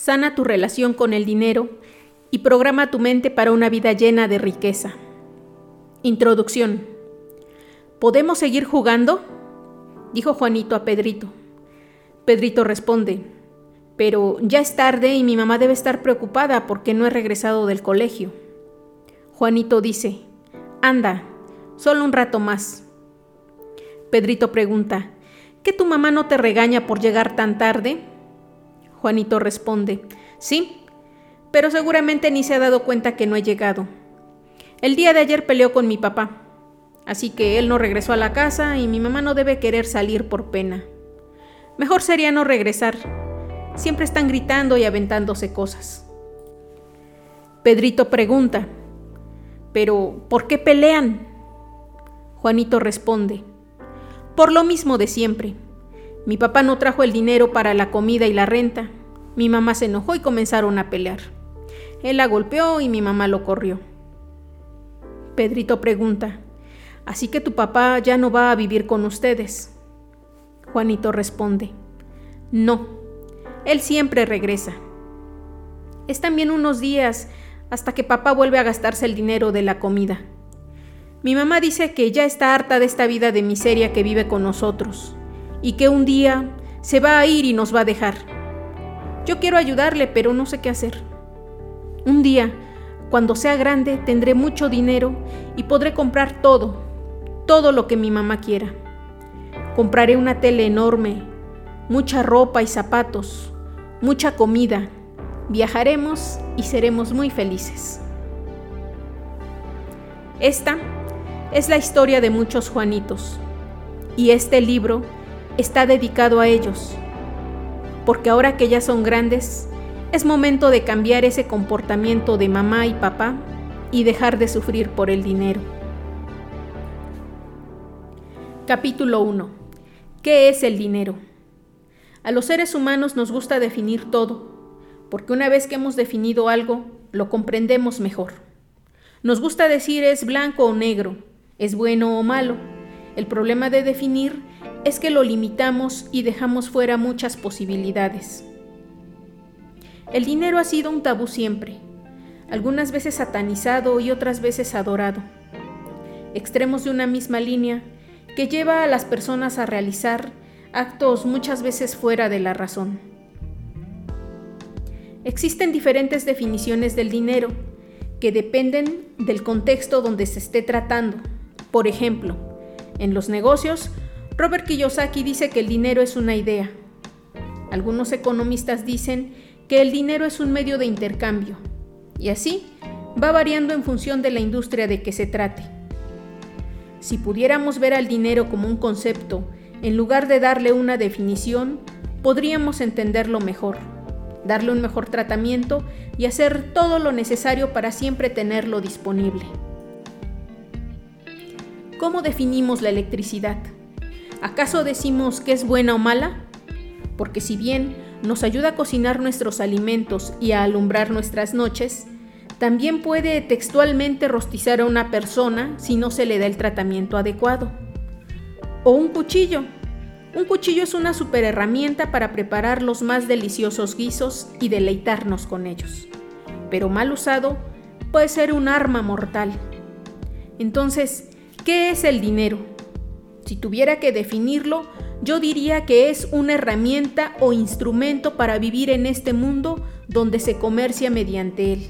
Sana tu relación con el dinero y programa tu mente para una vida llena de riqueza. Introducción. ¿Podemos seguir jugando? dijo Juanito a Pedrito. Pedrito responde, pero ya es tarde y mi mamá debe estar preocupada porque no he regresado del colegio. Juanito dice, anda, solo un rato más. Pedrito pregunta, ¿que tu mamá no te regaña por llegar tan tarde? Juanito responde, sí, pero seguramente ni se ha dado cuenta que no he llegado. El día de ayer peleó con mi papá, así que él no regresó a la casa y mi mamá no debe querer salir por pena. Mejor sería no regresar. Siempre están gritando y aventándose cosas. Pedrito pregunta, ¿pero por qué pelean? Juanito responde, por lo mismo de siempre. Mi papá no trajo el dinero para la comida y la renta. Mi mamá se enojó y comenzaron a pelear. Él la golpeó y mi mamá lo corrió. Pedrito pregunta, ¿así que tu papá ya no va a vivir con ustedes? Juanito responde, no, él siempre regresa. Es también unos días hasta que papá vuelve a gastarse el dinero de la comida. Mi mamá dice que ya está harta de esta vida de miseria que vive con nosotros y que un día se va a ir y nos va a dejar. Yo quiero ayudarle, pero no sé qué hacer. Un día, cuando sea grande, tendré mucho dinero y podré comprar todo, todo lo que mi mamá quiera. Compraré una tele enorme, mucha ropa y zapatos, mucha comida. Viajaremos y seremos muy felices. Esta es la historia de muchos Juanitos y este libro está dedicado a ellos, porque ahora que ya son grandes, es momento de cambiar ese comportamiento de mamá y papá y dejar de sufrir por el dinero. Capítulo 1. ¿Qué es el dinero? A los seres humanos nos gusta definir todo, porque una vez que hemos definido algo, lo comprendemos mejor. Nos gusta decir es blanco o negro, es bueno o malo. El problema de definir es que lo limitamos y dejamos fuera muchas posibilidades. El dinero ha sido un tabú siempre, algunas veces satanizado y otras veces adorado. Extremos de una misma línea que lleva a las personas a realizar actos muchas veces fuera de la razón. Existen diferentes definiciones del dinero que dependen del contexto donde se esté tratando. Por ejemplo, en los negocios Robert Kiyosaki dice que el dinero es una idea. Algunos economistas dicen que el dinero es un medio de intercambio, y así va variando en función de la industria de que se trate. Si pudiéramos ver al dinero como un concepto, en lugar de darle una definición, podríamos entenderlo mejor, darle un mejor tratamiento y hacer todo lo necesario para siempre tenerlo disponible. ¿Cómo definimos la electricidad? ¿Acaso decimos que es buena o mala? Porque si bien nos ayuda a cocinar nuestros alimentos y a alumbrar nuestras noches, también puede textualmente rostizar a una persona si no se le da el tratamiento adecuado. O un cuchillo. Un cuchillo es una super herramienta para preparar los más deliciosos guisos y deleitarnos con ellos. Pero mal usado puede ser un arma mortal. Entonces, ¿qué es el dinero? Si tuviera que definirlo, yo diría que es una herramienta o instrumento para vivir en este mundo donde se comercia mediante él.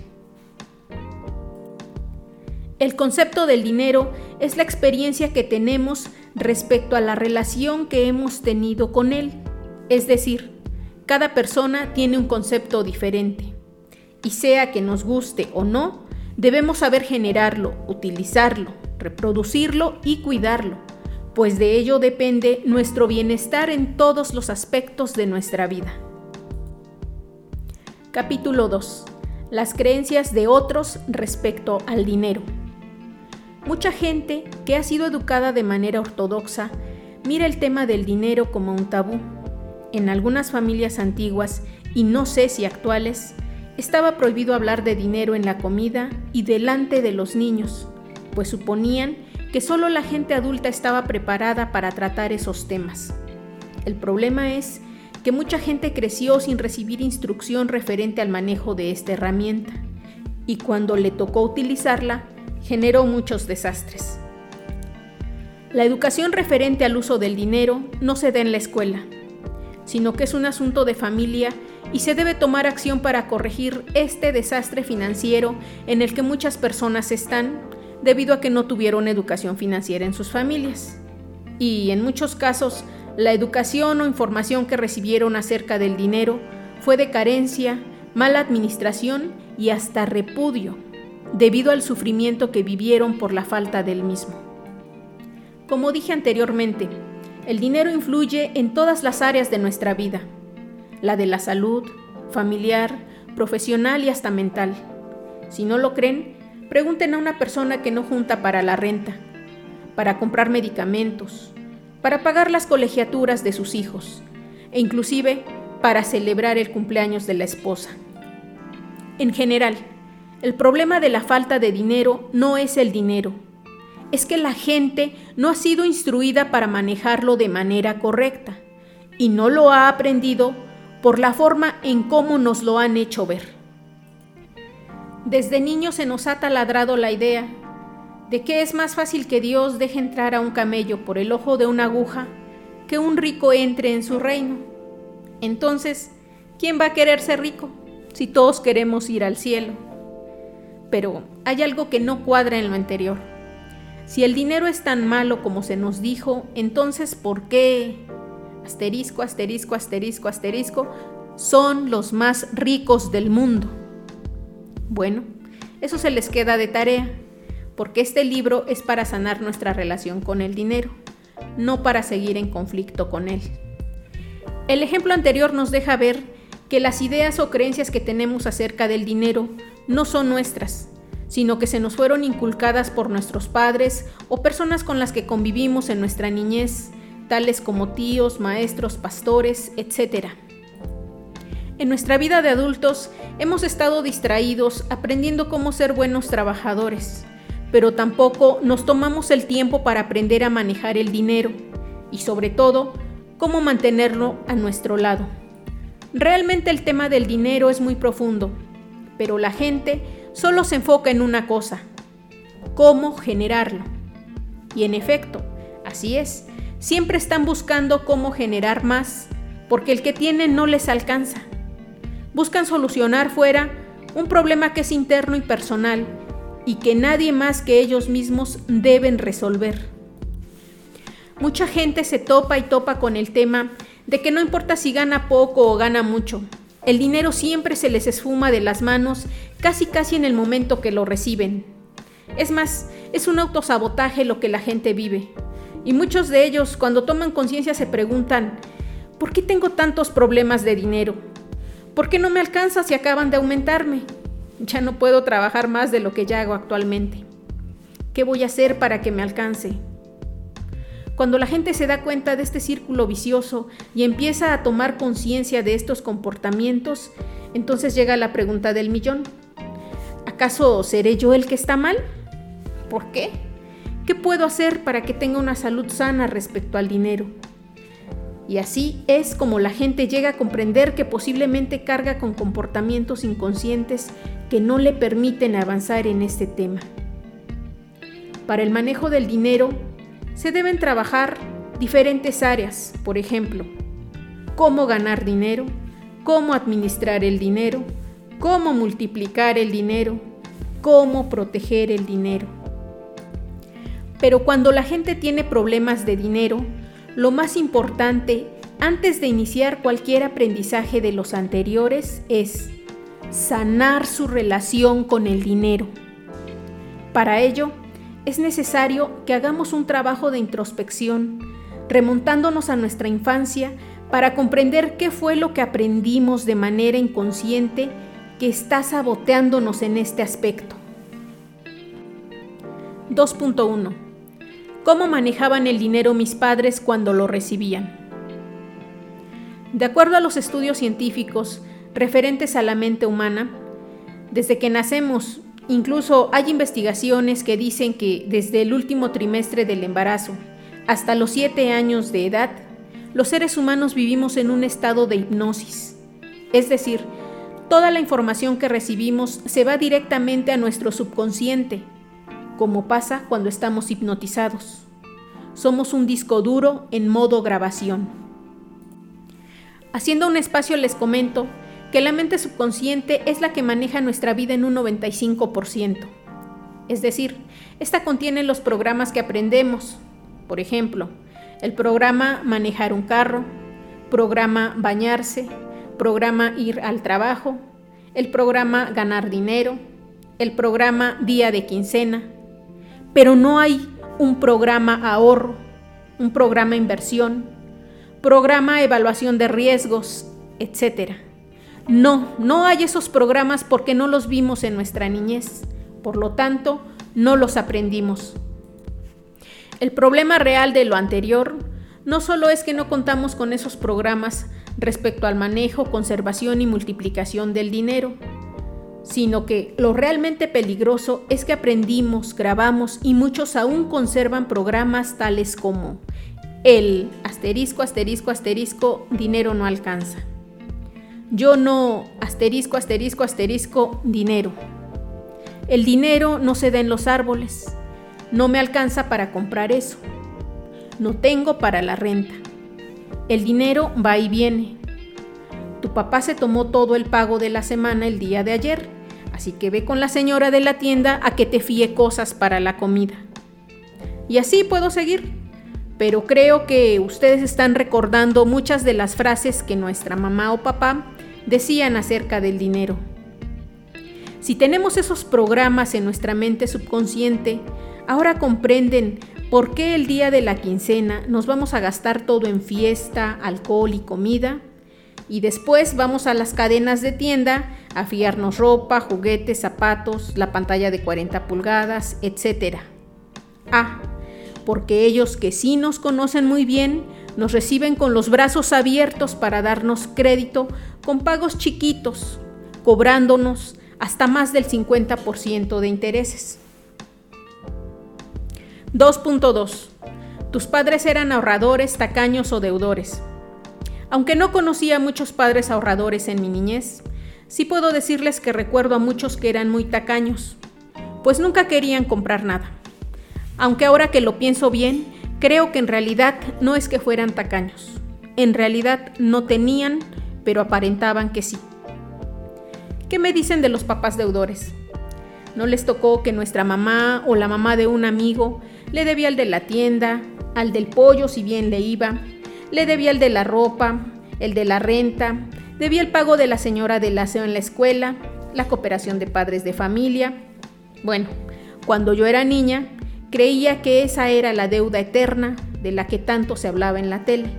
El concepto del dinero es la experiencia que tenemos respecto a la relación que hemos tenido con él. Es decir, cada persona tiene un concepto diferente. Y sea que nos guste o no, debemos saber generarlo, utilizarlo, reproducirlo y cuidarlo pues de ello depende nuestro bienestar en todos los aspectos de nuestra vida. Capítulo 2. Las creencias de otros respecto al dinero. Mucha gente que ha sido educada de manera ortodoxa mira el tema del dinero como un tabú. En algunas familias antiguas, y no sé si actuales, estaba prohibido hablar de dinero en la comida y delante de los niños, pues suponían que solo la gente adulta estaba preparada para tratar esos temas. El problema es que mucha gente creció sin recibir instrucción referente al manejo de esta herramienta y cuando le tocó utilizarla generó muchos desastres. La educación referente al uso del dinero no se da en la escuela, sino que es un asunto de familia y se debe tomar acción para corregir este desastre financiero en el que muchas personas están debido a que no tuvieron educación financiera en sus familias. Y en muchos casos, la educación o información que recibieron acerca del dinero fue de carencia, mala administración y hasta repudio, debido al sufrimiento que vivieron por la falta del mismo. Como dije anteriormente, el dinero influye en todas las áreas de nuestra vida, la de la salud, familiar, profesional y hasta mental. Si no lo creen, pregunten a una persona que no junta para la renta, para comprar medicamentos, para pagar las colegiaturas de sus hijos e inclusive para celebrar el cumpleaños de la esposa. En general, el problema de la falta de dinero no es el dinero, es que la gente no ha sido instruida para manejarlo de manera correcta y no lo ha aprendido por la forma en cómo nos lo han hecho ver. Desde niños se nos ha taladrado la idea de que es más fácil que Dios deje entrar a un camello por el ojo de una aguja que un rico entre en su reino. Entonces, ¿quién va a querer ser rico si todos queremos ir al cielo? Pero hay algo que no cuadra en lo anterior. Si el dinero es tan malo como se nos dijo, entonces ¿por qué? Asterisco, asterisco, asterisco, asterisco, son los más ricos del mundo. Bueno, eso se les queda de tarea porque este libro es para sanar nuestra relación con el dinero, no para seguir en conflicto con él. El ejemplo anterior nos deja ver que las ideas o creencias que tenemos acerca del dinero no son nuestras, sino que se nos fueron inculcadas por nuestros padres o personas con las que convivimos en nuestra niñez, tales como tíos, maestros, pastores, etc. En nuestra vida de adultos hemos estado distraídos aprendiendo cómo ser buenos trabajadores, pero tampoco nos tomamos el tiempo para aprender a manejar el dinero y sobre todo cómo mantenerlo a nuestro lado. Realmente el tema del dinero es muy profundo, pero la gente solo se enfoca en una cosa, cómo generarlo. Y en efecto, así es, siempre están buscando cómo generar más, porque el que tienen no les alcanza. Buscan solucionar fuera un problema que es interno y personal y que nadie más que ellos mismos deben resolver. Mucha gente se topa y topa con el tema de que no importa si gana poco o gana mucho, el dinero siempre se les esfuma de las manos casi casi en el momento que lo reciben. Es más, es un autosabotaje lo que la gente vive. Y muchos de ellos cuando toman conciencia se preguntan, ¿por qué tengo tantos problemas de dinero? ¿Por qué no me alcanza si acaban de aumentarme? Ya no puedo trabajar más de lo que ya hago actualmente. ¿Qué voy a hacer para que me alcance? Cuando la gente se da cuenta de este círculo vicioso y empieza a tomar conciencia de estos comportamientos, entonces llega la pregunta del millón. ¿Acaso seré yo el que está mal? ¿Por qué? ¿Qué puedo hacer para que tenga una salud sana respecto al dinero? Y así es como la gente llega a comprender que posiblemente carga con comportamientos inconscientes que no le permiten avanzar en este tema. Para el manejo del dinero se deben trabajar diferentes áreas, por ejemplo, cómo ganar dinero, cómo administrar el dinero, cómo multiplicar el dinero, cómo proteger el dinero. Pero cuando la gente tiene problemas de dinero, lo más importante antes de iniciar cualquier aprendizaje de los anteriores es sanar su relación con el dinero. Para ello, es necesario que hagamos un trabajo de introspección, remontándonos a nuestra infancia para comprender qué fue lo que aprendimos de manera inconsciente que está saboteándonos en este aspecto. 2.1 cómo manejaban el dinero mis padres cuando lo recibían. De acuerdo a los estudios científicos referentes a la mente humana, desde que nacemos, incluso hay investigaciones que dicen que desde el último trimestre del embarazo hasta los 7 años de edad, los seres humanos vivimos en un estado de hipnosis. Es decir, toda la información que recibimos se va directamente a nuestro subconsciente, como pasa cuando estamos hipnotizados. Somos un disco duro en modo grabación. Haciendo un espacio les comento que la mente subconsciente es la que maneja nuestra vida en un 95%. Es decir, esta contiene los programas que aprendemos. Por ejemplo, el programa manejar un carro, programa bañarse, programa ir al trabajo, el programa ganar dinero, el programa día de quincena, pero no hay un programa ahorro, un programa inversión, programa evaluación de riesgos, etc. No, no hay esos programas porque no los vimos en nuestra niñez, por lo tanto, no los aprendimos. El problema real de lo anterior no solo es que no contamos con esos programas respecto al manejo, conservación y multiplicación del dinero, sino que lo realmente peligroso es que aprendimos, grabamos y muchos aún conservan programas tales como el asterisco, asterisco, asterisco, dinero no alcanza. Yo no, asterisco, asterisco, asterisco, dinero. El dinero no se da en los árboles. No me alcanza para comprar eso. No tengo para la renta. El dinero va y viene. Tu papá se tomó todo el pago de la semana el día de ayer, así que ve con la señora de la tienda a que te fíe cosas para la comida. Y así puedo seguir, pero creo que ustedes están recordando muchas de las frases que nuestra mamá o papá decían acerca del dinero. Si tenemos esos programas en nuestra mente subconsciente, ahora comprenden por qué el día de la quincena nos vamos a gastar todo en fiesta, alcohol y comida, y después vamos a las cadenas de tienda a fiarnos ropa, juguetes, zapatos, la pantalla de 40 pulgadas, etc. Ah, porque ellos que sí nos conocen muy bien, nos reciben con los brazos abiertos para darnos crédito con pagos chiquitos, cobrándonos hasta más del 50% de intereses. 2.2. Tus padres eran ahorradores, tacaños o deudores. Aunque no conocía a muchos padres ahorradores en mi niñez, sí puedo decirles que recuerdo a muchos que eran muy tacaños, pues nunca querían comprar nada. Aunque ahora que lo pienso bien, creo que en realidad no es que fueran tacaños. En realidad no tenían, pero aparentaban que sí. ¿Qué me dicen de los papás deudores? ¿No les tocó que nuestra mamá o la mamá de un amigo le debía al de la tienda, al del pollo si bien le iba, le debía el de la ropa, el de la renta, debía el pago de la señora del aseo en la escuela, la cooperación de padres de familia. Bueno, cuando yo era niña, creía que esa era la deuda eterna de la que tanto se hablaba en la tele,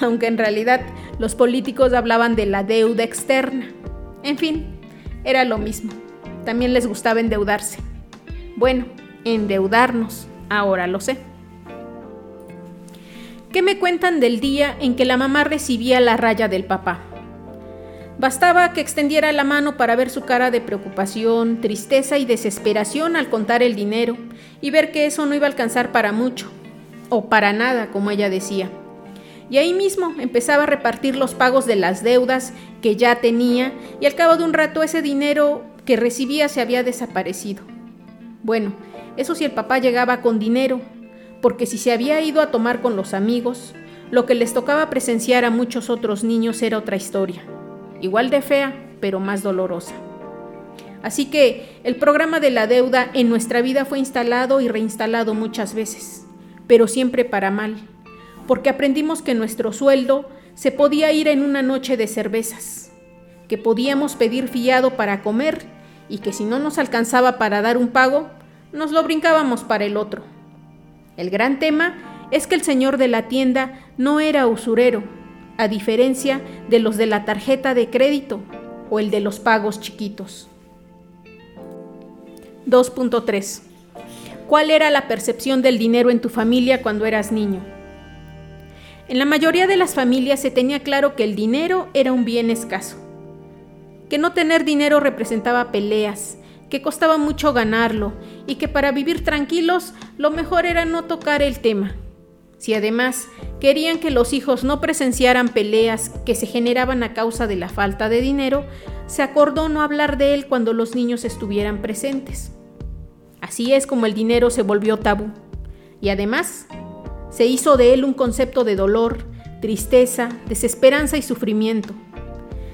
aunque en realidad los políticos hablaban de la deuda externa. En fin, era lo mismo. También les gustaba endeudarse. Bueno, endeudarnos, ahora lo sé. ¿Qué me cuentan del día en que la mamá recibía la raya del papá? Bastaba que extendiera la mano para ver su cara de preocupación, tristeza y desesperación al contar el dinero y ver que eso no iba a alcanzar para mucho, o para nada, como ella decía. Y ahí mismo empezaba a repartir los pagos de las deudas que ya tenía y al cabo de un rato ese dinero que recibía se había desaparecido. Bueno, eso si el papá llegaba con dinero, porque si se había ido a tomar con los amigos, lo que les tocaba presenciar a muchos otros niños era otra historia, igual de fea, pero más dolorosa. Así que el programa de la deuda en nuestra vida fue instalado y reinstalado muchas veces, pero siempre para mal, porque aprendimos que nuestro sueldo se podía ir en una noche de cervezas, que podíamos pedir fiado para comer y que si no nos alcanzaba para dar un pago, nos lo brincábamos para el otro. El gran tema es que el señor de la tienda no era usurero, a diferencia de los de la tarjeta de crédito o el de los pagos chiquitos. 2.3. ¿Cuál era la percepción del dinero en tu familia cuando eras niño? En la mayoría de las familias se tenía claro que el dinero era un bien escaso, que no tener dinero representaba peleas, que costaba mucho ganarlo y que para vivir tranquilos lo mejor era no tocar el tema. Si además querían que los hijos no presenciaran peleas que se generaban a causa de la falta de dinero, se acordó no hablar de él cuando los niños estuvieran presentes. Así es como el dinero se volvió tabú. Y además, se hizo de él un concepto de dolor, tristeza, desesperanza y sufrimiento.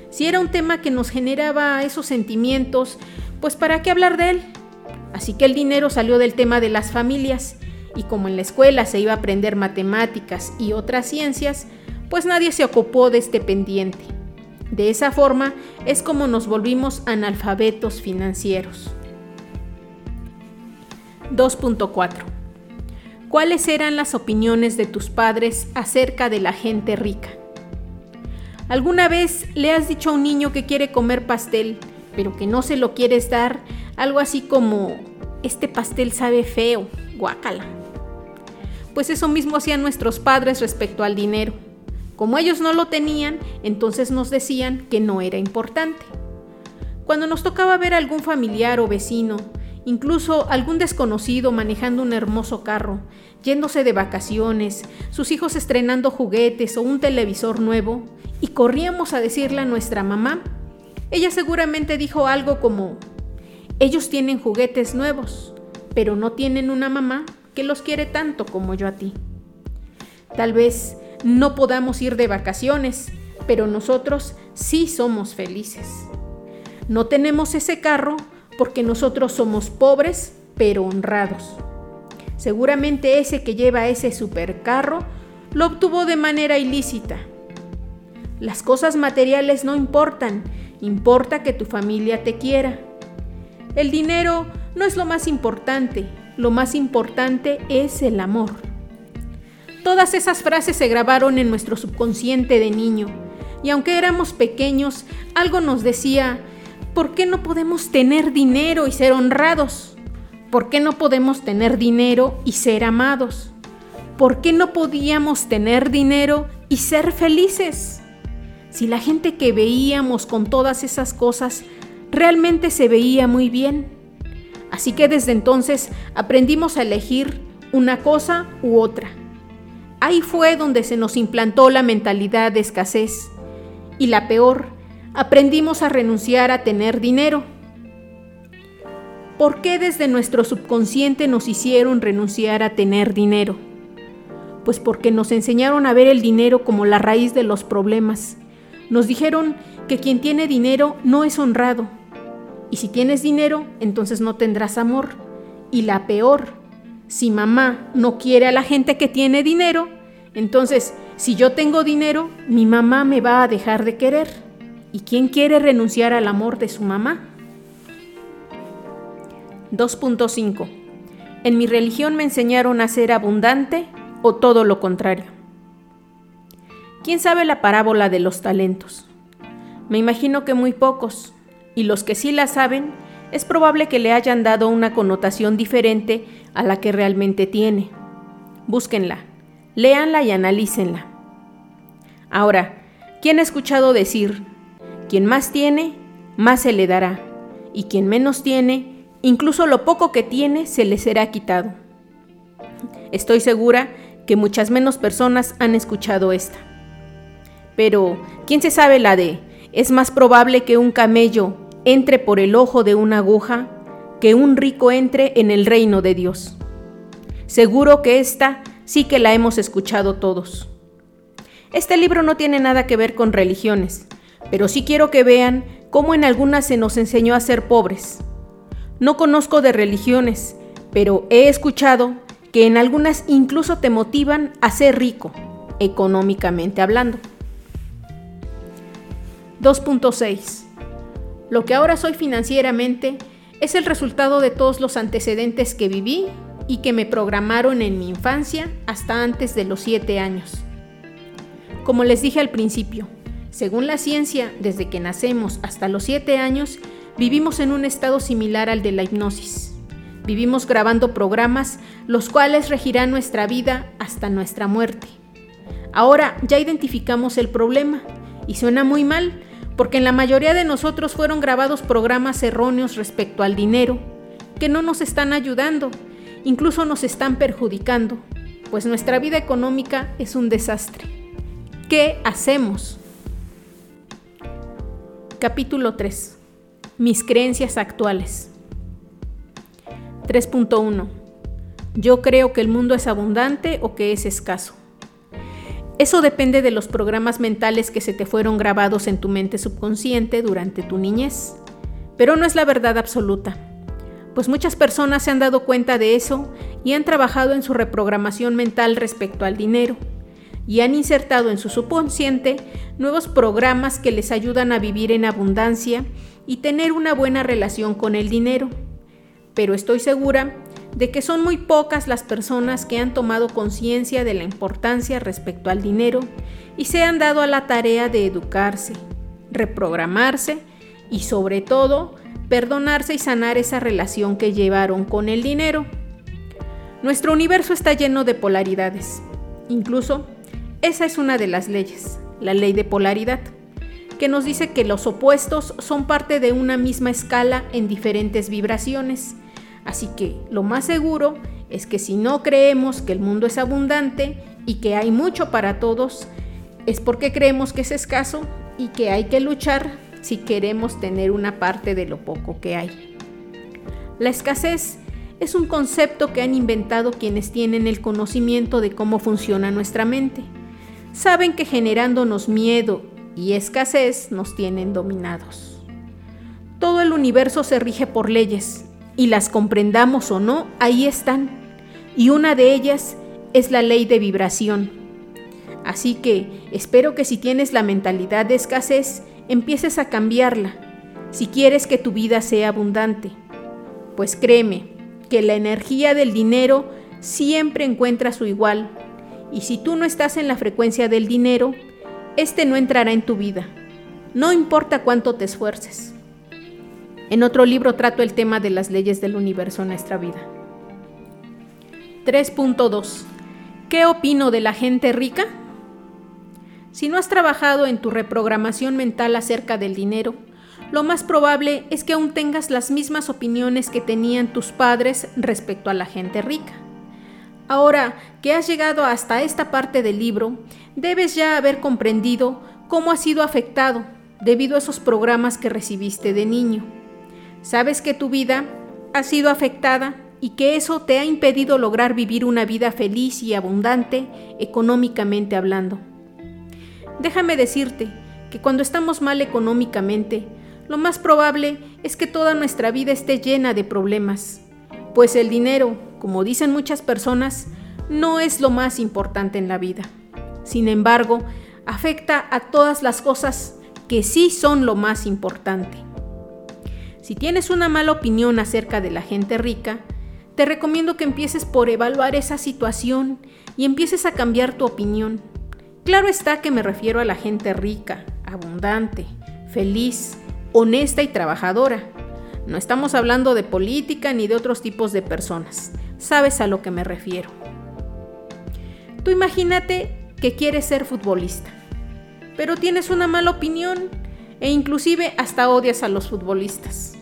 Si era un tema que nos generaba esos sentimientos, pues ¿para qué hablar de él? Así que el dinero salió del tema de las familias y como en la escuela se iba a aprender matemáticas y otras ciencias, pues nadie se ocupó de este pendiente. De esa forma es como nos volvimos analfabetos financieros. 2.4 ¿Cuáles eran las opiniones de tus padres acerca de la gente rica? ¿Alguna vez le has dicho a un niño que quiere comer pastel, pero que no se lo quieres dar? Algo así como, este pastel sabe feo, guácala pues eso mismo hacían nuestros padres respecto al dinero. Como ellos no lo tenían, entonces nos decían que no era importante. Cuando nos tocaba ver a algún familiar o vecino, incluso algún desconocido manejando un hermoso carro, yéndose de vacaciones, sus hijos estrenando juguetes o un televisor nuevo, y corríamos a decirle a nuestra mamá, ella seguramente dijo algo como, ellos tienen juguetes nuevos, pero no tienen una mamá que los quiere tanto como yo a ti. Tal vez no podamos ir de vacaciones, pero nosotros sí somos felices. No tenemos ese carro porque nosotros somos pobres, pero honrados. Seguramente ese que lleva ese supercarro lo obtuvo de manera ilícita. Las cosas materiales no importan, importa que tu familia te quiera. El dinero no es lo más importante, lo más importante es el amor. Todas esas frases se grabaron en nuestro subconsciente de niño, y aunque éramos pequeños, algo nos decía, ¿por qué no podemos tener dinero y ser honrados? ¿Por qué no podemos tener dinero y ser amados? ¿Por qué no podíamos tener dinero y ser felices? Si la gente que veíamos con todas esas cosas realmente se veía muy bien. Así que desde entonces aprendimos a elegir una cosa u otra. Ahí fue donde se nos implantó la mentalidad de escasez. Y la peor, aprendimos a renunciar a tener dinero. ¿Por qué desde nuestro subconsciente nos hicieron renunciar a tener dinero? Pues porque nos enseñaron a ver el dinero como la raíz de los problemas. Nos dijeron que quien tiene dinero no es honrado, y si tienes dinero, entonces no tendrás amor. Y la peor, si mamá no quiere a la gente que tiene dinero, entonces si yo tengo dinero, mi mamá me va a dejar de querer. ¿Y quién quiere renunciar al amor de su mamá? 2.5. En mi religión me enseñaron a ser abundante o todo lo contrario. ¿Quién sabe la parábola de los talentos? Me imagino que muy pocos, y los que sí la saben, es probable que le hayan dado una connotación diferente a la que realmente tiene. Búsquenla, léanla y analícenla. Ahora, ¿quién ha escuchado decir, quien más tiene, más se le dará, y quien menos tiene, incluso lo poco que tiene, se le será quitado? Estoy segura que muchas menos personas han escuchado esta. Pero, ¿quién se sabe la de, es más probable que un camello entre por el ojo de una aguja que un rico entre en el reino de Dios. Seguro que esta sí que la hemos escuchado todos. Este libro no tiene nada que ver con religiones, pero sí quiero que vean cómo en algunas se nos enseñó a ser pobres. No conozco de religiones, pero he escuchado que en algunas incluso te motivan a ser rico, económicamente hablando. 2.6 lo que ahora soy financieramente es el resultado de todos los antecedentes que viví y que me programaron en mi infancia hasta antes de los 7 años. Como les dije al principio, según la ciencia, desde que nacemos hasta los 7 años, vivimos en un estado similar al de la hipnosis. Vivimos grabando programas los cuales regirán nuestra vida hasta nuestra muerte. Ahora ya identificamos el problema y suena muy mal, porque en la mayoría de nosotros fueron grabados programas erróneos respecto al dinero, que no nos están ayudando, incluso nos están perjudicando. pues nuestra vida económica es un desastre. ¿Qué hacemos? Capítulo 3. Mis creencias actuales. 3.1. Yo creo que el mundo es abundante o que es escaso. Eso depende de los programas mentales que se te fueron grabados en tu mente subconsciente durante tu niñez, pero no es la verdad absoluta, pues muchas personas se han dado cuenta de eso y han trabajado en su reprogramación mental respecto al dinero, y han insertado en su subconsciente nuevos programas que les ayudan a vivir en abundancia y tener una buena relación con el dinero. Pero estoy segura de que son muy pocas las personas que han tomado conciencia de la importancia respecto al dinero y se han dado a la tarea de educarse, reprogramarse y sobre todo perdonarse y sanar esa relación que llevaron con el dinero. Nuestro universo está lleno de polaridades. Incluso esa es una de las leyes, la ley de polaridad, que nos dice que los opuestos son parte de una misma escala en diferentes vibraciones Así que lo más seguro es que si no creemos que el mundo es abundante y que hay mucho para todos, es porque creemos que es escaso y que hay que luchar si queremos tener una parte de lo poco que hay. La escasez es un concepto que han inventado quienes tienen el conocimiento de cómo funciona nuestra mente. Saben que generándonos miedo y escasez nos tienen dominados. Todo el universo se rige por leyes y las comprendamos o no, ahí están. Y una de ellas es la ley de vibración. Así que espero que si tienes la mentalidad de escasez, empieces a cambiarla, si quieres que tu vida sea abundante. Pues créeme, que la energía del dinero siempre encuentra su igual, y si tú no estás en la frecuencia del dinero, este no entrará en tu vida, no importa cuánto te esfuerces. En otro libro trato el tema de las leyes del universo en nuestra vida. 3.2. ¿Qué opino de la gente rica? Si no has trabajado en tu reprogramación mental acerca del dinero, lo más probable es que aún tengas las mismas opiniones que tenían tus padres respecto a la gente rica. Ahora que has llegado hasta esta parte del libro, debes ya haber comprendido cómo has sido afectado debido a esos programas que recibiste de niño. Sabes que tu vida ha sido afectada y que eso te ha impedido lograr vivir una vida feliz y abundante económicamente hablando. Déjame decirte que cuando estamos mal económicamente, lo más probable es que toda nuestra vida esté llena de problemas, pues el dinero, como dicen muchas personas, no es lo más importante en la vida. Sin embargo, afecta a todas las cosas que sí son lo más importante. Si tienes una mala opinión acerca de la gente rica, te recomiendo que empieces por evaluar esa situación y empieces a cambiar tu opinión. Claro está que me refiero a la gente rica, abundante, feliz, honesta y trabajadora. No estamos hablando de política ni de otros tipos de personas. Sabes a lo que me refiero. Tú imagínate que quieres ser futbolista, pero tienes una mala opinión e inclusive hasta odias a los futbolistas.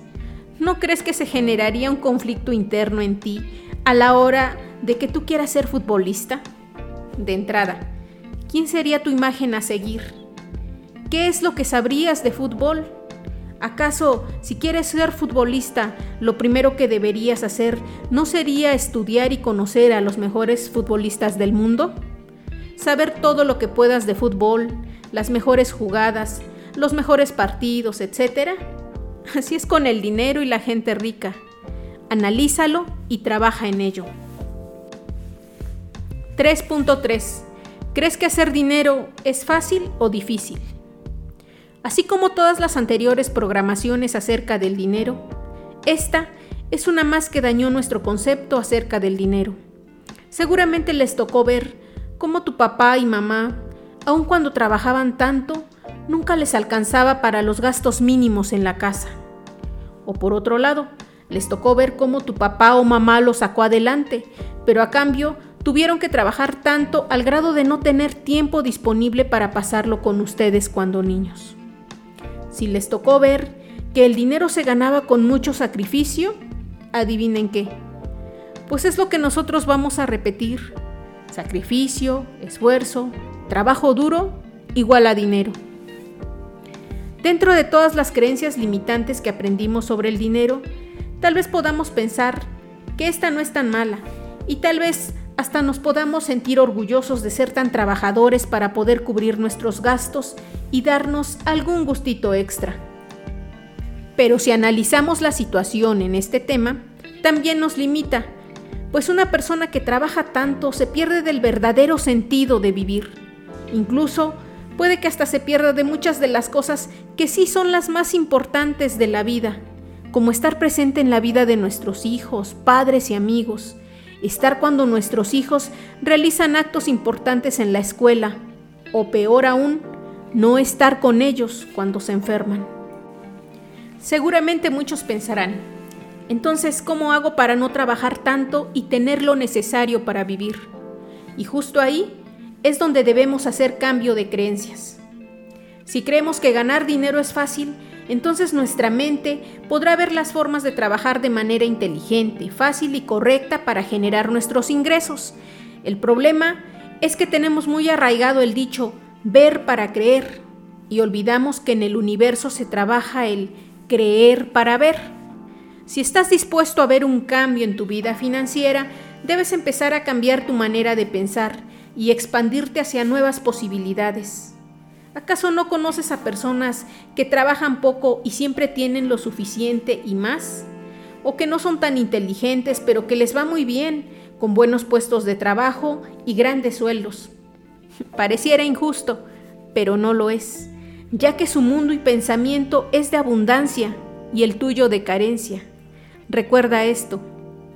¿No crees que se generaría un conflicto interno en ti a la hora de que tú quieras ser futbolista? De entrada, ¿quién sería tu imagen a seguir? ¿Qué es lo que sabrías de fútbol? ¿Acaso, si quieres ser futbolista, lo primero que deberías hacer no sería estudiar y conocer a los mejores futbolistas del mundo? Saber todo lo que puedas de fútbol, las mejores jugadas, los mejores partidos, etcétera? Así es con el dinero y la gente rica. Analízalo y trabaja en ello. 3.3. ¿Crees que hacer dinero es fácil o difícil? Así como todas las anteriores programaciones acerca del dinero, esta es una más que dañó nuestro concepto acerca del dinero. Seguramente les tocó ver cómo tu papá y mamá, aun cuando trabajaban tanto, nunca les alcanzaba para los gastos mínimos en la casa. O por otro lado, les tocó ver cómo tu papá o mamá lo sacó adelante, pero a cambio tuvieron que trabajar tanto al grado de no tener tiempo disponible para pasarlo con ustedes cuando niños. Si les tocó ver que el dinero se ganaba con mucho sacrificio, adivinen qué. Pues es lo que nosotros vamos a repetir. Sacrificio, esfuerzo, trabajo duro igual a dinero. Dentro de todas las creencias limitantes que aprendimos sobre el dinero, tal vez podamos pensar que esta no es tan mala y tal vez hasta nos podamos sentir orgullosos de ser tan trabajadores para poder cubrir nuestros gastos y darnos algún gustito extra. Pero si analizamos la situación en este tema, también nos limita, pues una persona que trabaja tanto se pierde del verdadero sentido de vivir. Incluso puede que hasta se pierda de muchas de las cosas que sí son las más importantes de la vida, como estar presente en la vida de nuestros hijos, padres y amigos, estar cuando nuestros hijos realizan actos importantes en la escuela, o peor aún, no estar con ellos cuando se enferman. Seguramente muchos pensarán, entonces, ¿cómo hago para no trabajar tanto y tener lo necesario para vivir? Y justo ahí es donde debemos hacer cambio de creencias. Si creemos que ganar dinero es fácil, entonces nuestra mente podrá ver las formas de trabajar de manera inteligente, fácil y correcta para generar nuestros ingresos. El problema es que tenemos muy arraigado el dicho ver para creer y olvidamos que en el universo se trabaja el creer para ver. Si estás dispuesto a ver un cambio en tu vida financiera, debes empezar a cambiar tu manera de pensar y expandirte hacia nuevas posibilidades. ¿Acaso no conoces a personas que trabajan poco y siempre tienen lo suficiente y más? ¿O que no son tan inteligentes pero que les va muy bien, con buenos puestos de trabajo y grandes sueldos? Pareciera injusto, pero no lo es, ya que su mundo y pensamiento es de abundancia y el tuyo de carencia. Recuerda esto,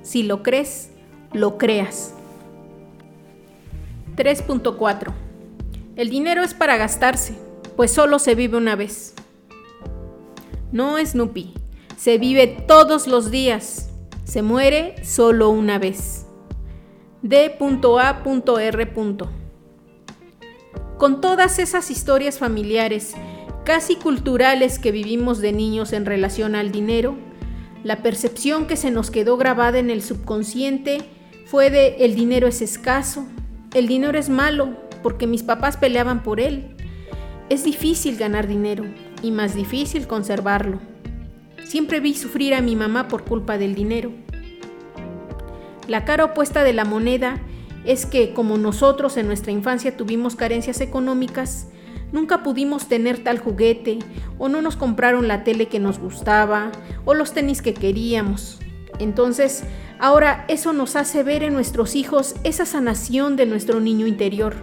si lo crees, lo creas. 3.4 el dinero es para gastarse, pues solo se vive una vez. No, Snoopy, se vive todos los días. Se muere solo una vez. D.A.R. Con todas esas historias familiares, casi culturales que vivimos de niños en relación al dinero, la percepción que se nos quedó grabada en el subconsciente fue de el dinero es escaso, el dinero es malo, porque mis papás peleaban por él. Es difícil ganar dinero y más difícil conservarlo. Siempre vi sufrir a mi mamá por culpa del dinero. La cara opuesta de la moneda es que como nosotros en nuestra infancia tuvimos carencias económicas, nunca pudimos tener tal juguete o no nos compraron la tele que nos gustaba o los tenis que queríamos. Entonces, ahora eso nos hace ver en nuestros hijos esa sanación de nuestro niño interior.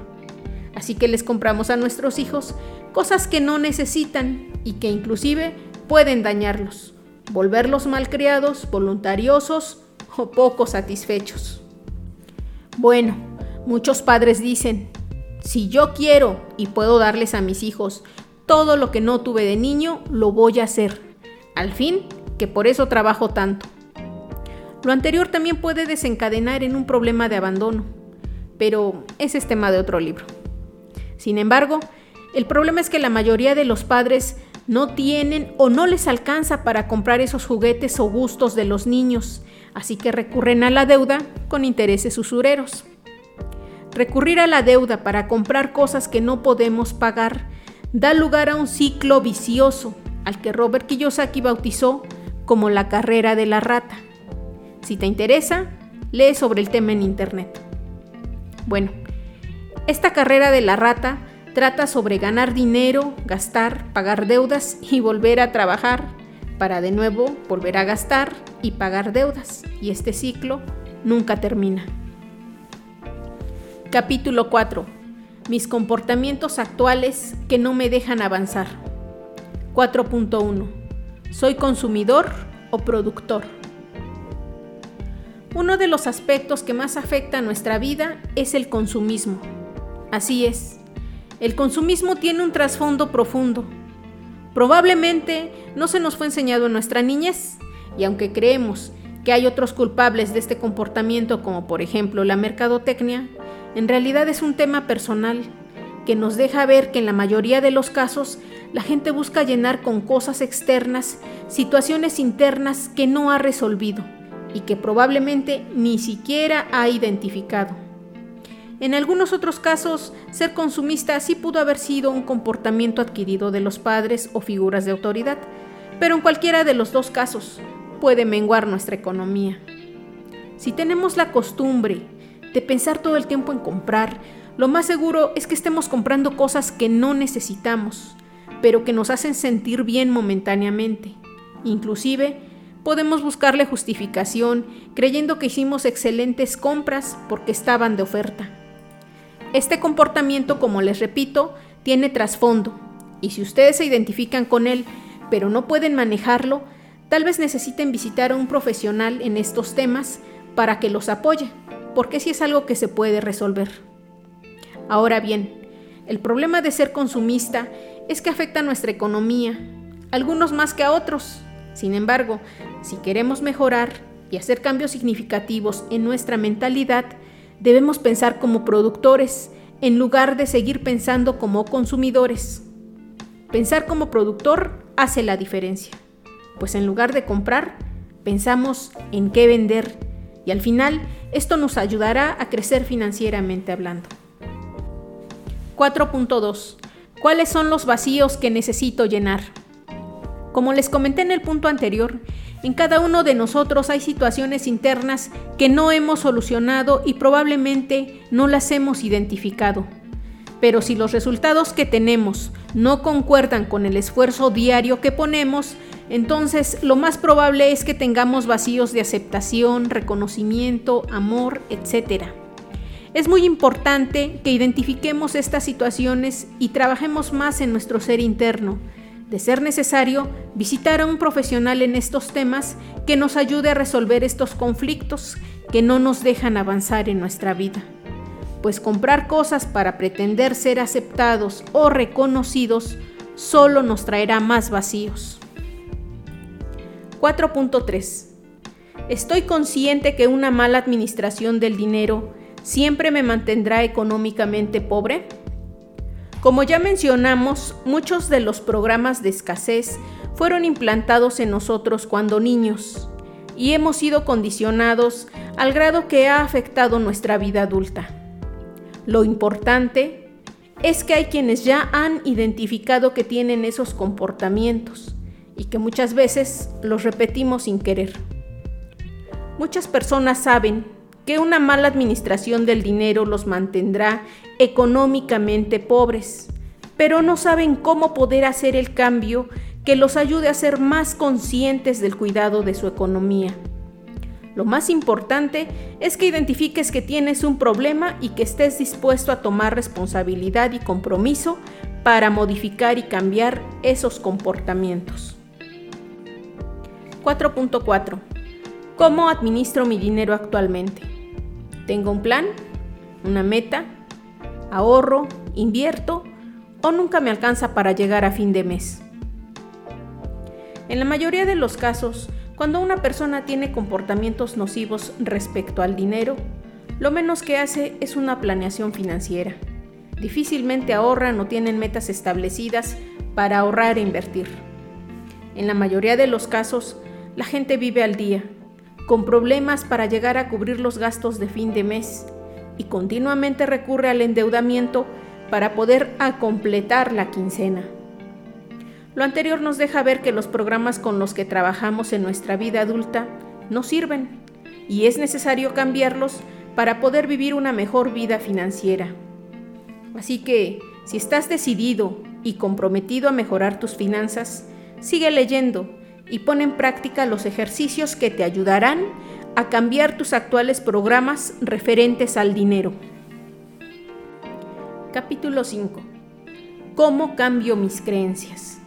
Así que les compramos a nuestros hijos cosas que no necesitan y que inclusive pueden dañarlos, volverlos malcriados, voluntariosos o poco satisfechos. Bueno, muchos padres dicen, si yo quiero y puedo darles a mis hijos todo lo que no tuve de niño, lo voy a hacer. Al fin, que por eso trabajo tanto. Lo anterior también puede desencadenar en un problema de abandono, pero ese es tema de otro libro. Sin embargo, el problema es que la mayoría de los padres no tienen o no les alcanza para comprar esos juguetes o gustos de los niños, así que recurren a la deuda con intereses usureros. Recurrir a la deuda para comprar cosas que no podemos pagar da lugar a un ciclo vicioso al que Robert Kiyosaki bautizó como la carrera de la rata. Si te interesa, lee sobre el tema en internet. Bueno, esta carrera de la rata trata sobre ganar dinero, gastar, pagar deudas y volver a trabajar para de nuevo volver a gastar y pagar deudas. Y este ciclo nunca termina. Capítulo 4. Mis comportamientos actuales que no me dejan avanzar. 4.1. ¿Soy consumidor o productor? Uno de los aspectos que más afecta a nuestra vida es el consumismo. Así es, el consumismo tiene un trasfondo profundo. Probablemente no se nos fue enseñado en nuestra niñez, y aunque creemos que hay otros culpables de este comportamiento, como por ejemplo la mercadotecnia, en realidad es un tema personal que nos deja ver que en la mayoría de los casos la gente busca llenar con cosas externas situaciones internas que no ha resolvido y que probablemente ni siquiera ha identificado. En algunos otros casos, ser consumista sí pudo haber sido un comportamiento adquirido de los padres o figuras de autoridad, pero en cualquiera de los dos casos puede menguar nuestra economía. Si tenemos la costumbre de pensar todo el tiempo en comprar, lo más seguro es que estemos comprando cosas que no necesitamos, pero que nos hacen sentir bien momentáneamente. Inclusive, podemos buscarle justificación creyendo que hicimos excelentes compras porque estaban de oferta. Este comportamiento, como les repito, tiene trasfondo, y si ustedes se identifican con él, pero no pueden manejarlo, tal vez necesiten visitar a un profesional en estos temas para que los apoye, porque sí es algo que se puede resolver. Ahora bien, el problema de ser consumista es que afecta a nuestra economía, algunos más que a otros. Sin embargo, si queremos mejorar y hacer cambios significativos en nuestra mentalidad, Debemos pensar como productores en lugar de seguir pensando como consumidores. Pensar como productor hace la diferencia, pues en lugar de comprar, pensamos en qué vender y al final esto nos ayudará a crecer financieramente hablando. 4.2. ¿Cuáles son los vacíos que necesito llenar? Como les comenté en el punto anterior, en cada uno de nosotros hay situaciones internas que no hemos solucionado y probablemente no las hemos identificado. Pero si los resultados que tenemos no concuerdan con el esfuerzo diario que ponemos, entonces lo más probable es que tengamos vacíos de aceptación, reconocimiento, amor, etc. Es muy importante que identifiquemos estas situaciones y trabajemos más en nuestro ser interno de ser necesario, visitar a un profesional en estos temas que nos ayude a resolver estos conflictos que no nos dejan avanzar en nuestra vida. Pues comprar cosas para pretender ser aceptados o reconocidos solo nos traerá más vacíos. 4.3. Estoy consciente que una mala administración del dinero siempre me mantendrá económicamente pobre. Como ya mencionamos, muchos de los programas de escasez fueron implantados en nosotros cuando niños y hemos sido condicionados al grado que ha afectado nuestra vida adulta. Lo importante es que hay quienes ya han identificado que tienen esos comportamientos y que muchas veces los repetimos sin querer. Muchas personas saben que una mala administración del dinero los mantendrá económicamente pobres, pero no saben cómo poder hacer el cambio que los ayude a ser más conscientes del cuidado de su economía. Lo más importante es que identifiques que tienes un problema y que estés dispuesto a tomar responsabilidad y compromiso para modificar y cambiar esos comportamientos. 4.4 ¿Cómo administro mi dinero actualmente? ¿Tengo un plan? ¿Una meta? ¿Ahorro? ¿Invierto? ¿O nunca me alcanza para llegar a fin de mes? En la mayoría de los casos, cuando una persona tiene comportamientos nocivos respecto al dinero, lo menos que hace es una planeación financiera. Difícilmente ahorran o tienen metas establecidas para ahorrar e invertir. En la mayoría de los casos, la gente vive al día, con problemas para llegar a cubrir los gastos de fin de mes y continuamente recurre al endeudamiento para poder completar la quincena. Lo anterior nos deja ver que los programas con los que trabajamos en nuestra vida adulta no sirven y es necesario cambiarlos para poder vivir una mejor vida financiera. Así que, si estás decidido y comprometido a mejorar tus finanzas, sigue leyendo y pon en práctica los ejercicios que te ayudarán a cambiar tus actuales programas referentes al dinero. Capítulo 5. ¿Cómo cambio mis creencias?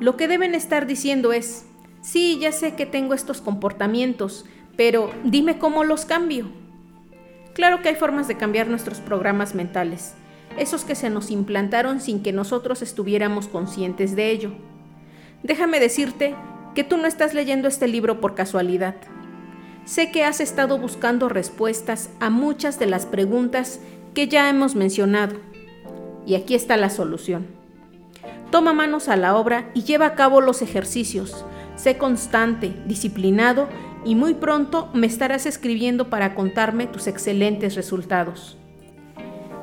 Lo que deben estar diciendo es, sí, ya sé que tengo estos comportamientos, pero dime cómo los cambio. Claro que hay formas de cambiar nuestros programas mentales, esos que se nos implantaron sin que nosotros estuviéramos conscientes de ello. Déjame decirte que tú no estás leyendo este libro por casualidad. Sé que has estado buscando respuestas a muchas de las preguntas que ya hemos mencionado. Y aquí está la solución. Toma manos a la obra y lleva a cabo los ejercicios. Sé constante, disciplinado y muy pronto me estarás escribiendo para contarme tus excelentes resultados.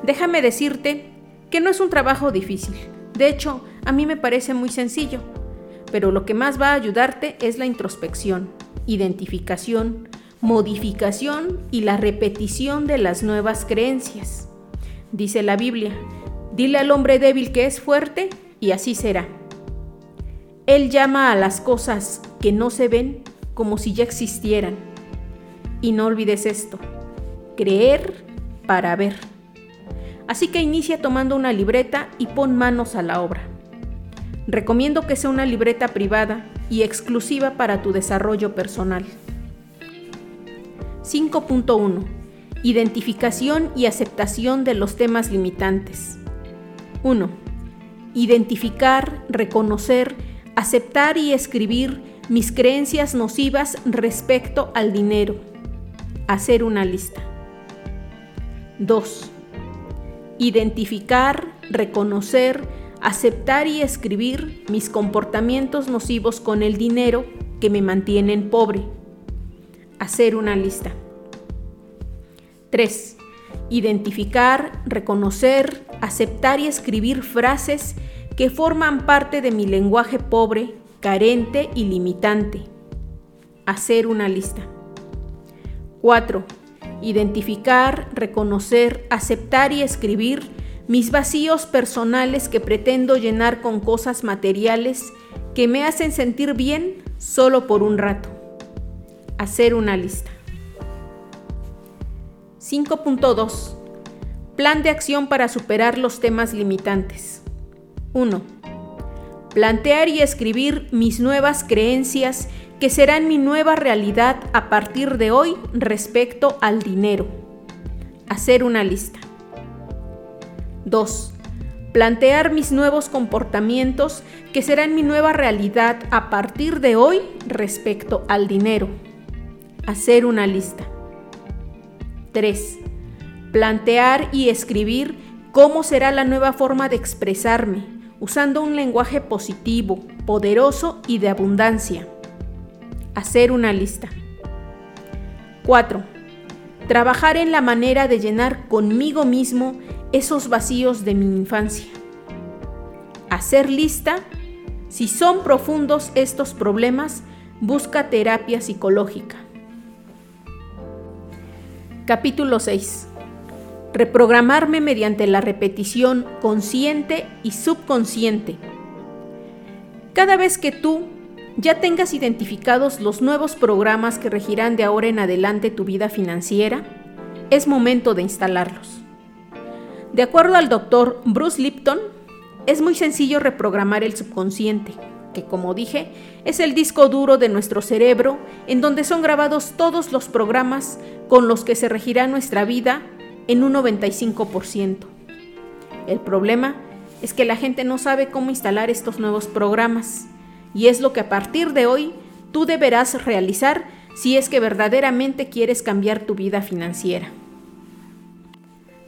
Déjame decirte que no es un trabajo difícil. De hecho, a mí me parece muy sencillo. Pero lo que más va a ayudarte es la introspección, identificación, modificación y la repetición de las nuevas creencias. Dice la Biblia, dile al hombre débil que es fuerte y así será. Él llama a las cosas que no se ven como si ya existieran. Y no olvides esto, creer para ver. Así que inicia tomando una libreta y pon manos a la obra. Recomiendo que sea una libreta privada y exclusiva para tu desarrollo personal. 5.1. Identificación y aceptación de los temas limitantes. 1. Identificar, reconocer, aceptar y escribir mis creencias nocivas respecto al dinero. Hacer una lista. 2. Identificar, reconocer, aceptar y escribir mis comportamientos nocivos con el dinero que me mantienen pobre. Hacer una lista. 3. Identificar, reconocer, aceptar y escribir frases que forman parte de mi lenguaje pobre carente y limitante. Hacer una lista. 4. Identificar, reconocer, aceptar y escribir mis vacíos personales que pretendo llenar con cosas materiales que me hacen sentir bien solo por un rato. Hacer una lista. 5.2. Plan de acción para superar los temas limitantes. 1 plantear y escribir mis nuevas creencias que serán mi nueva realidad a partir de hoy respecto al dinero. Hacer una lista. 2. Plantear mis nuevos comportamientos que serán mi nueva realidad a partir de hoy respecto al dinero. Hacer una lista. 3. Plantear y escribir cómo será la nueva forma de expresarme, usando un lenguaje positivo, poderoso y de abundancia. Hacer una lista. 4. Trabajar en la manera de llenar conmigo mismo esos vacíos de mi infancia. Hacer lista. Si son profundos estos problemas, busca terapia psicológica. Capítulo 6. Reprogramarme mediante la repetición consciente y subconsciente. Cada vez que tú ya tengas identificados los nuevos programas que regirán de ahora en adelante tu vida financiera, es momento de instalarlos. De acuerdo al doctor Bruce Lipton, es muy sencillo reprogramar el subconsciente, que como dije, es el disco duro de nuestro cerebro en donde son grabados todos los programas con los que se regirá nuestra vida en un 95%. El problema es que la gente no sabe cómo instalar estos nuevos programas y es lo que a partir de hoy tú deberás realizar si es que verdaderamente quieres cambiar tu vida financiera.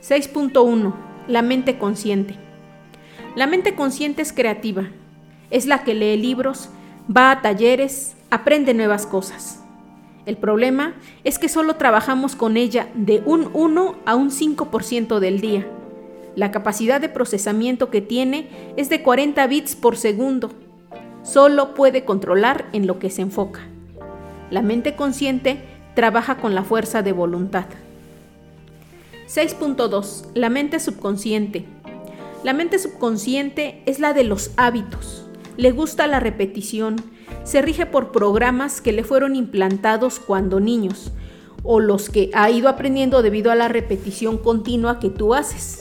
6.1. La mente consciente. La mente consciente es creativa. Es la que lee libros, va a talleres, aprende nuevas cosas. El problema es que solo trabajamos con ella de un 1 a un 5% del día. La capacidad de procesamiento que tiene es de 40 bits por segundo. Solo puede controlar en lo que se enfoca. La mente consciente trabaja con la fuerza de voluntad. 6.2. La mente subconsciente. La mente subconsciente es la de los hábitos. Le gusta la repetición, se rige por programas que le fueron implantados cuando niños o los que ha ido aprendiendo debido a la repetición continua que tú haces.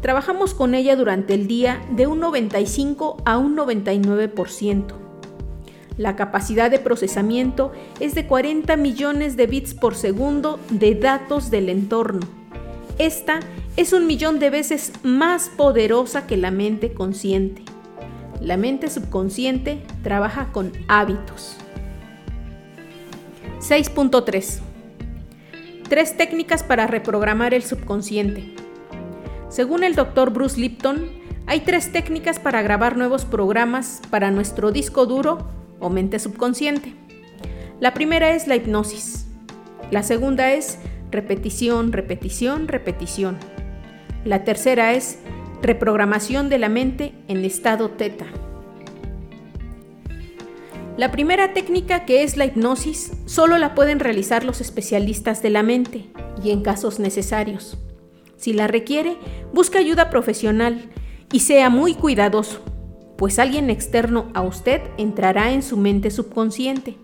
Trabajamos con ella durante el día de un 95 a un 99%. La capacidad de procesamiento es de 40 millones de bits por segundo de datos del entorno. Esta es un millón de veces más poderosa que la mente consciente. La mente subconsciente trabaja con hábitos. 6.3. Tres técnicas para reprogramar el subconsciente. Según el doctor Bruce Lipton, hay tres técnicas para grabar nuevos programas para nuestro disco duro o mente subconsciente. La primera es la hipnosis. La segunda es repetición, repetición, repetición. La tercera es reprogramación de la mente en estado teta. La primera técnica, que es la hipnosis, solo la pueden realizar los especialistas de la mente y en casos necesarios. Si la requiere, busca ayuda profesional y sea muy cuidadoso, pues alguien externo a usted entrará en su mente subconsciente.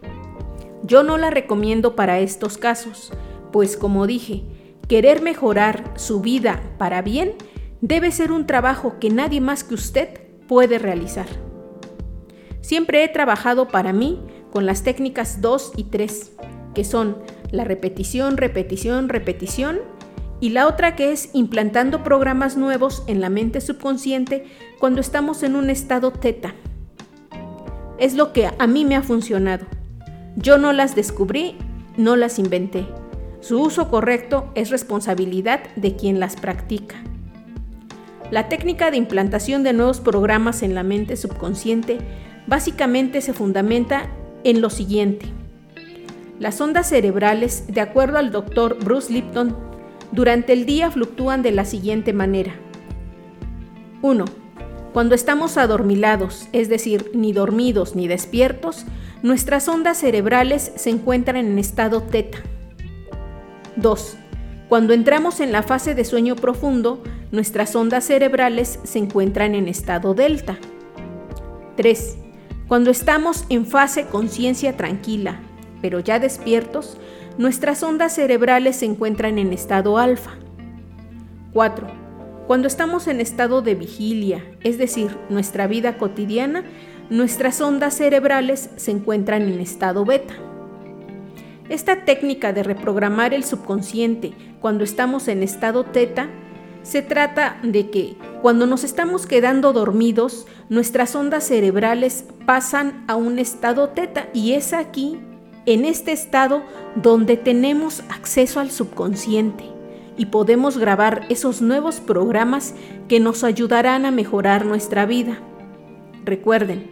Yo no la recomiendo para estos casos, pues como dije, querer mejorar su vida para bien debe ser un trabajo que nadie más que usted puede realizar. Siempre he trabajado para mí con las técnicas 2 y 3, que son la repetición, repetición, repetición, y la otra que es implantando programas nuevos en la mente subconsciente cuando estamos en un estado teta. Es lo que a mí me ha funcionado. Yo no las descubrí, no las inventé. Su uso correcto es responsabilidad de quien las practica. La técnica de implantación de nuevos programas en la mente subconsciente básicamente se fundamenta en lo siguiente. Las ondas cerebrales, de acuerdo al doctor Bruce Lipton, durante el día fluctúan de la siguiente manera. 1. Cuando estamos adormilados, es decir, ni dormidos ni despiertos, nuestras ondas cerebrales se encuentran en estado teta. 2. Cuando entramos en la fase de sueño profundo, nuestras ondas cerebrales se encuentran en estado delta. 3. Cuando estamos en fase conciencia tranquila, pero ya despiertos, nuestras ondas cerebrales se encuentran en estado alfa. 4. Cuando estamos en estado de vigilia, es decir, nuestra vida cotidiana, nuestras ondas cerebrales se encuentran en estado beta. Esta técnica de reprogramar el subconsciente cuando estamos en estado teta se trata de que cuando nos estamos quedando dormidos, nuestras ondas cerebrales pasan a un estado teta y es aquí, en este estado, donde tenemos acceso al subconsciente y podemos grabar esos nuevos programas que nos ayudarán a mejorar nuestra vida. Recuerden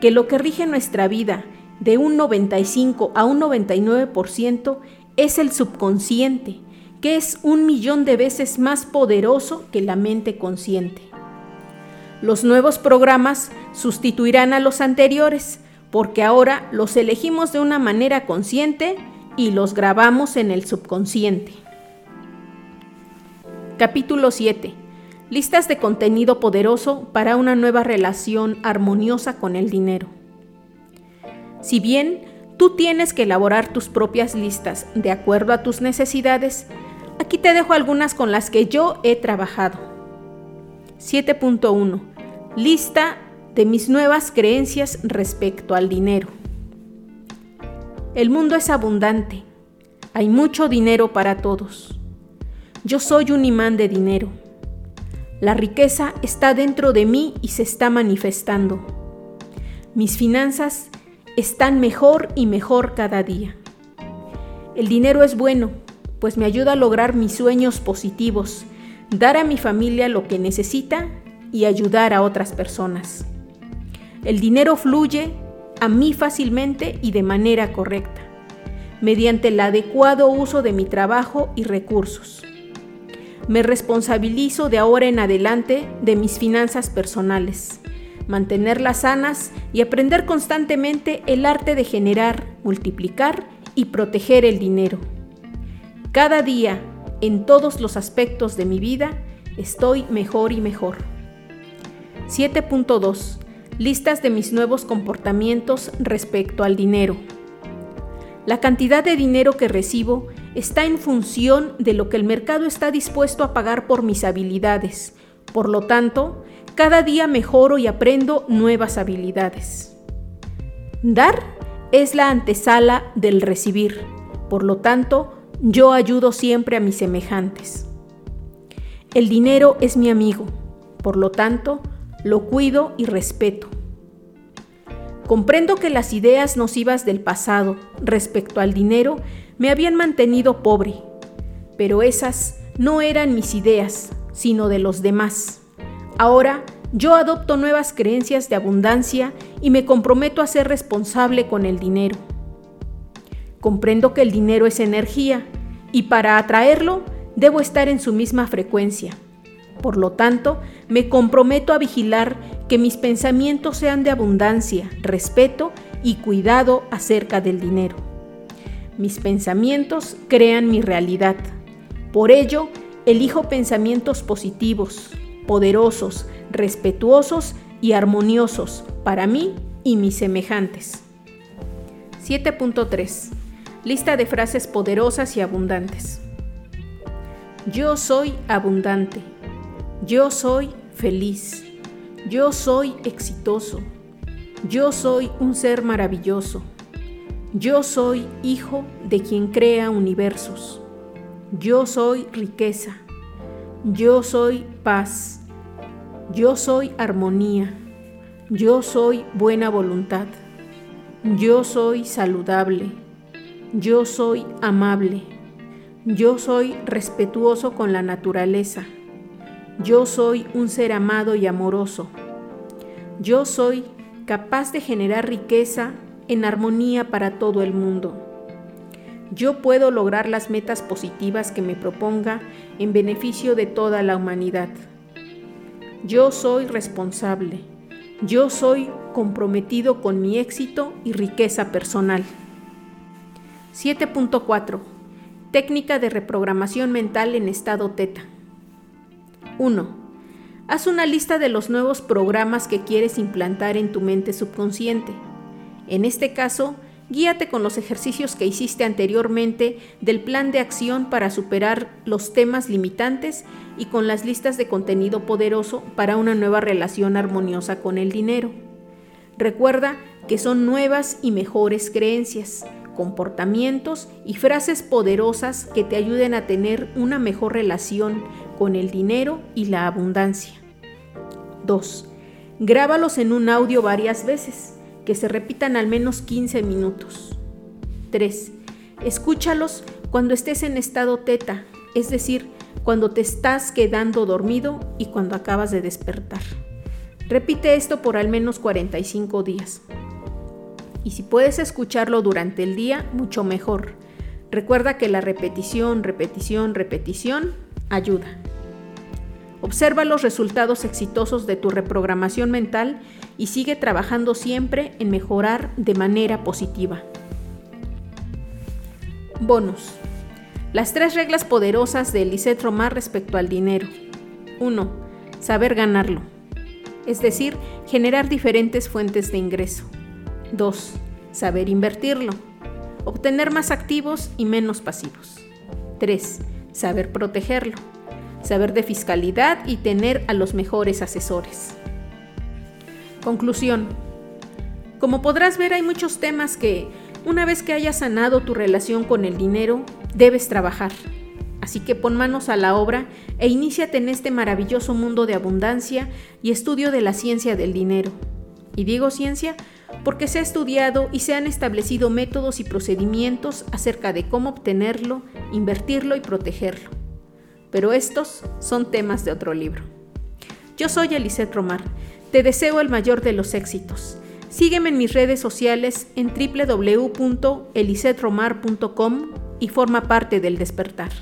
que lo que rige nuestra vida de un 95 a un 99% es el subconsciente que es un millón de veces más poderoso que la mente consciente. Los nuevos programas sustituirán a los anteriores porque ahora los elegimos de una manera consciente y los grabamos en el subconsciente. Capítulo 7. Listas de contenido poderoso para una nueva relación armoniosa con el dinero. Si bien tú tienes que elaborar tus propias listas de acuerdo a tus necesidades, Aquí te dejo algunas con las que yo he trabajado. 7.1. Lista de mis nuevas creencias respecto al dinero. El mundo es abundante. Hay mucho dinero para todos. Yo soy un imán de dinero. La riqueza está dentro de mí y se está manifestando. Mis finanzas están mejor y mejor cada día. El dinero es bueno pues me ayuda a lograr mis sueños positivos, dar a mi familia lo que necesita y ayudar a otras personas. El dinero fluye a mí fácilmente y de manera correcta, mediante el adecuado uso de mi trabajo y recursos. Me responsabilizo de ahora en adelante de mis finanzas personales, mantenerlas sanas y aprender constantemente el arte de generar, multiplicar y proteger el dinero. Cada día, en todos los aspectos de mi vida, estoy mejor y mejor. 7.2. Listas de mis nuevos comportamientos respecto al dinero. La cantidad de dinero que recibo está en función de lo que el mercado está dispuesto a pagar por mis habilidades. Por lo tanto, cada día mejoro y aprendo nuevas habilidades. Dar es la antesala del recibir. Por lo tanto, yo ayudo siempre a mis semejantes. El dinero es mi amigo, por lo tanto, lo cuido y respeto. Comprendo que las ideas nocivas del pasado respecto al dinero me habían mantenido pobre, pero esas no eran mis ideas, sino de los demás. Ahora yo adopto nuevas creencias de abundancia y me comprometo a ser responsable con el dinero. Comprendo que el dinero es energía y para atraerlo debo estar en su misma frecuencia. Por lo tanto, me comprometo a vigilar que mis pensamientos sean de abundancia, respeto y cuidado acerca del dinero. Mis pensamientos crean mi realidad. Por ello, elijo pensamientos positivos, poderosos, respetuosos y armoniosos para mí y mis semejantes. 7.3. Lista de frases poderosas y abundantes. Yo soy abundante. Yo soy feliz. Yo soy exitoso. Yo soy un ser maravilloso. Yo soy hijo de quien crea universos. Yo soy riqueza. Yo soy paz. Yo soy armonía. Yo soy buena voluntad. Yo soy saludable. Yo soy amable. Yo soy respetuoso con la naturaleza. Yo soy un ser amado y amoroso. Yo soy capaz de generar riqueza en armonía para todo el mundo. Yo puedo lograr las metas positivas que me proponga en beneficio de toda la humanidad. Yo soy responsable. Yo soy comprometido con mi éxito y riqueza personal. 7.4. Técnica de reprogramación mental en estado teta. 1. Haz una lista de los nuevos programas que quieres implantar en tu mente subconsciente. En este caso, Guíate con los ejercicios que hiciste anteriormente del plan de acción para superar los temas limitantes y con las listas de contenido poderoso para una nueva relación armoniosa con el dinero. Recuerda que son nuevas y mejores creencias, comportamientos y frases poderosas que te ayuden a tener una mejor relación con el dinero y la abundancia. 2. Grábalos en un audio varias veces que se repitan al menos 15 minutos. 3. Escúchalos cuando estés en estado teta, es decir, cuando te estás quedando dormido y cuando acabas de despertar. Repite esto por al menos 45 días. Y si puedes escucharlo durante el día, mucho mejor. Recuerda que la repetición, repetición, repetición ayuda. Observa los resultados exitosos de tu reprogramación mental y sigue trabajando siempre en mejorar de manera positiva. Bonus. Las tres reglas poderosas de Lisette Romar respecto al dinero. 1. Saber ganarlo. Es decir, generar diferentes fuentes de ingreso. 2. Saber invertirlo. Obtener más activos y menos pasivos. 3. Saber protegerlo saber de fiscalidad y tener a los mejores asesores. Conclusión. Como podrás ver hay muchos temas que, una vez que hayas sanado tu relación con el dinero, debes trabajar. Así que pon manos a la obra e iníciate en este maravilloso mundo de abundancia y estudio de la ciencia del dinero. Y digo ciencia porque se ha estudiado y se han establecido métodos y procedimientos acerca de cómo obtenerlo, invertirlo y protegerlo pero estos son temas de otro libro. Yo soy Elisette Romar. Te deseo el mayor de los éxitos. Sígueme en mis redes sociales en www.elisetromar.com y forma parte del despertar.